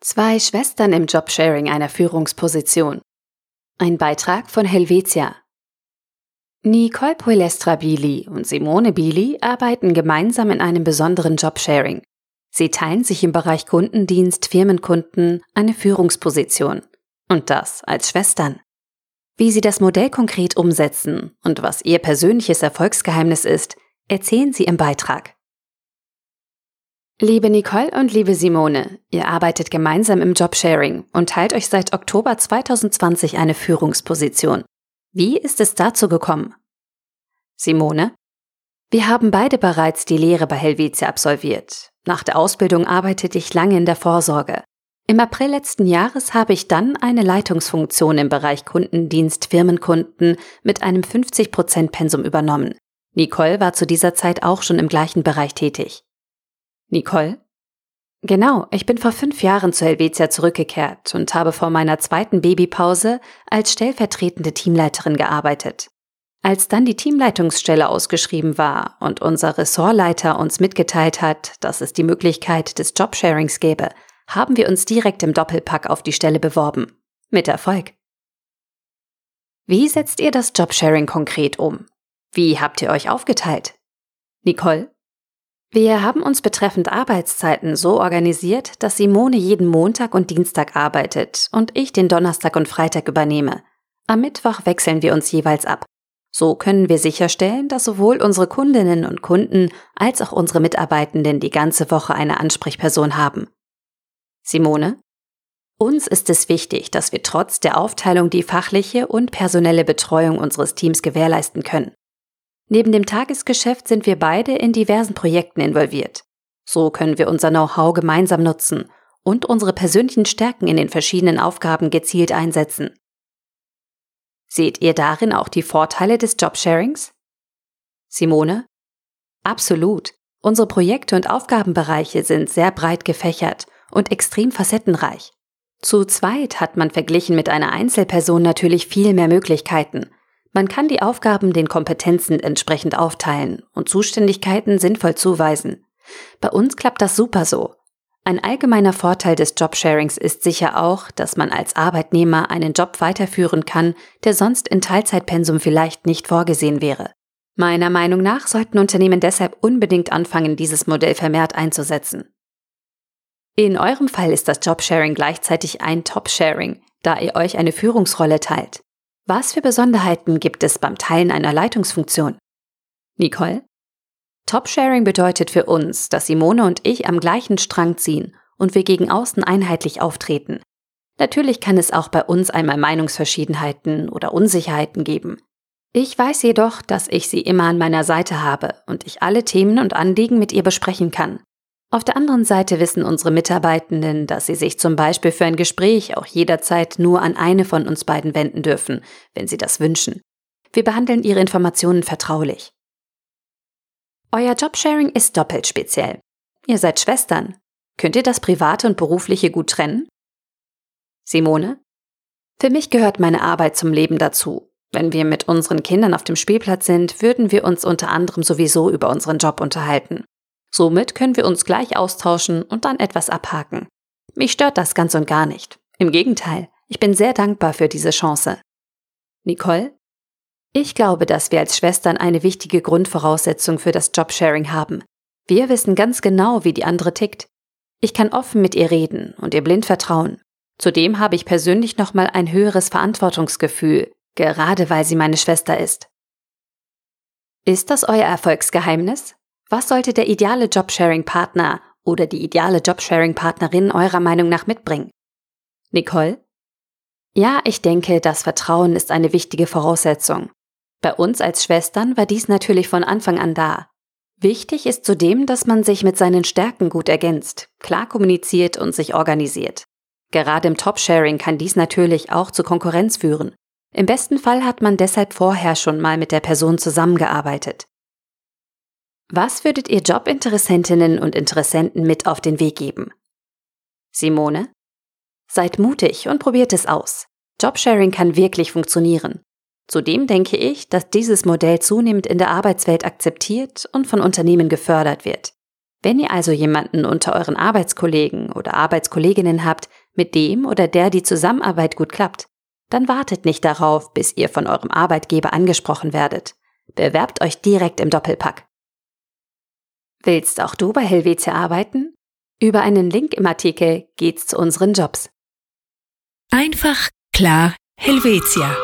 Zwei Schwestern im Jobsharing einer Führungsposition. Ein Beitrag von Helvetia. Nicole Poilestra Bili und Simone Bili arbeiten gemeinsam in einem besonderen Jobsharing. Sie teilen sich im Bereich Kundendienst Firmenkunden eine Führungsposition. Und das als Schwestern. Wie sie das Modell konkret umsetzen und was ihr persönliches Erfolgsgeheimnis ist, erzählen sie im Beitrag. Liebe Nicole und liebe Simone, ihr arbeitet gemeinsam im Jobsharing und teilt euch seit Oktober 2020 eine Führungsposition. Wie ist es dazu gekommen? Simone? Wir haben beide bereits die Lehre bei Helvetia absolviert. Nach der Ausbildung arbeitete ich lange in der Vorsorge. Im April letzten Jahres habe ich dann eine Leitungsfunktion im Bereich Kundendienst Firmenkunden mit einem 50% Pensum übernommen. Nicole war zu dieser Zeit auch schon im gleichen Bereich tätig. Nicole? Genau, ich bin vor fünf Jahren zu Helvetia zurückgekehrt und habe vor meiner zweiten Babypause als stellvertretende Teamleiterin gearbeitet. Als dann die Teamleitungsstelle ausgeschrieben war und unser Ressortleiter uns mitgeteilt hat, dass es die Möglichkeit des Jobsharings gäbe, haben wir uns direkt im Doppelpack auf die Stelle beworben. Mit Erfolg. Wie setzt ihr das Jobsharing konkret um? Wie habt ihr euch aufgeteilt? Nicole? Wir haben uns betreffend Arbeitszeiten so organisiert, dass Simone jeden Montag und Dienstag arbeitet und ich den Donnerstag und Freitag übernehme. Am Mittwoch wechseln wir uns jeweils ab. So können wir sicherstellen, dass sowohl unsere Kundinnen und Kunden als auch unsere Mitarbeitenden die ganze Woche eine Ansprechperson haben. Simone? Uns ist es wichtig, dass wir trotz der Aufteilung die fachliche und personelle Betreuung unseres Teams gewährleisten können. Neben dem Tagesgeschäft sind wir beide in diversen Projekten involviert. So können wir unser Know-how gemeinsam nutzen und unsere persönlichen Stärken in den verschiedenen Aufgaben gezielt einsetzen. Seht ihr darin auch die Vorteile des Jobsharings? Simone? Absolut. Unsere Projekte und Aufgabenbereiche sind sehr breit gefächert und extrem facettenreich. Zu zweit hat man verglichen mit einer Einzelperson natürlich viel mehr Möglichkeiten man kann die Aufgaben den Kompetenzen entsprechend aufteilen und Zuständigkeiten sinnvoll zuweisen. Bei uns klappt das super so. Ein allgemeiner Vorteil des Jobsharings ist sicher auch, dass man als Arbeitnehmer einen Job weiterführen kann, der sonst in Teilzeitpensum vielleicht nicht vorgesehen wäre. Meiner Meinung nach sollten Unternehmen deshalb unbedingt anfangen, dieses Modell vermehrt einzusetzen. In eurem Fall ist das Jobsharing gleichzeitig ein Top-Sharing, da ihr euch eine Führungsrolle teilt. Was für Besonderheiten gibt es beim Teilen einer Leitungsfunktion? Nicole? Top-Sharing bedeutet für uns, dass Simone und ich am gleichen Strang ziehen und wir gegen außen einheitlich auftreten. Natürlich kann es auch bei uns einmal Meinungsverschiedenheiten oder Unsicherheiten geben. Ich weiß jedoch, dass ich sie immer an meiner Seite habe und ich alle Themen und Anliegen mit ihr besprechen kann. Auf der anderen Seite wissen unsere Mitarbeitenden, dass sie sich zum Beispiel für ein Gespräch auch jederzeit nur an eine von uns beiden wenden dürfen, wenn sie das wünschen. Wir behandeln ihre Informationen vertraulich. Euer Jobsharing ist doppelt speziell. Ihr seid Schwestern. Könnt ihr das Private und Berufliche gut trennen? Simone? Für mich gehört meine Arbeit zum Leben dazu. Wenn wir mit unseren Kindern auf dem Spielplatz sind, würden wir uns unter anderem sowieso über unseren Job unterhalten. Somit können wir uns gleich austauschen und dann etwas abhaken. Mich stört das ganz und gar nicht. Im Gegenteil, ich bin sehr dankbar für diese Chance. Nicole? Ich glaube, dass wir als Schwestern eine wichtige Grundvoraussetzung für das Jobsharing haben. Wir wissen ganz genau, wie die andere tickt. Ich kann offen mit ihr reden und ihr blind vertrauen. Zudem habe ich persönlich nochmal ein höheres Verantwortungsgefühl, gerade weil sie meine Schwester ist. Ist das euer Erfolgsgeheimnis? Was sollte der ideale Jobsharing-Partner oder die ideale Jobsharing-Partnerin eurer Meinung nach mitbringen? Nicole? Ja, ich denke, das Vertrauen ist eine wichtige Voraussetzung. Bei uns als Schwestern war dies natürlich von Anfang an da. Wichtig ist zudem, dass man sich mit seinen Stärken gut ergänzt, klar kommuniziert und sich organisiert. Gerade im Top-Sharing kann dies natürlich auch zu Konkurrenz führen. Im besten Fall hat man deshalb vorher schon mal mit der Person zusammengearbeitet. Was würdet ihr Jobinteressentinnen und Interessenten mit auf den Weg geben? Simone? Seid mutig und probiert es aus. Jobsharing kann wirklich funktionieren. Zudem denke ich, dass dieses Modell zunehmend in der Arbeitswelt akzeptiert und von Unternehmen gefördert wird. Wenn ihr also jemanden unter euren Arbeitskollegen oder Arbeitskolleginnen habt, mit dem oder der die Zusammenarbeit gut klappt, dann wartet nicht darauf, bis ihr von eurem Arbeitgeber angesprochen werdet. Bewerbt euch direkt im Doppelpack. Willst auch du bei Helvetia arbeiten? Über einen Link im Artikel geht's zu unseren Jobs. Einfach, klar, Helvetia.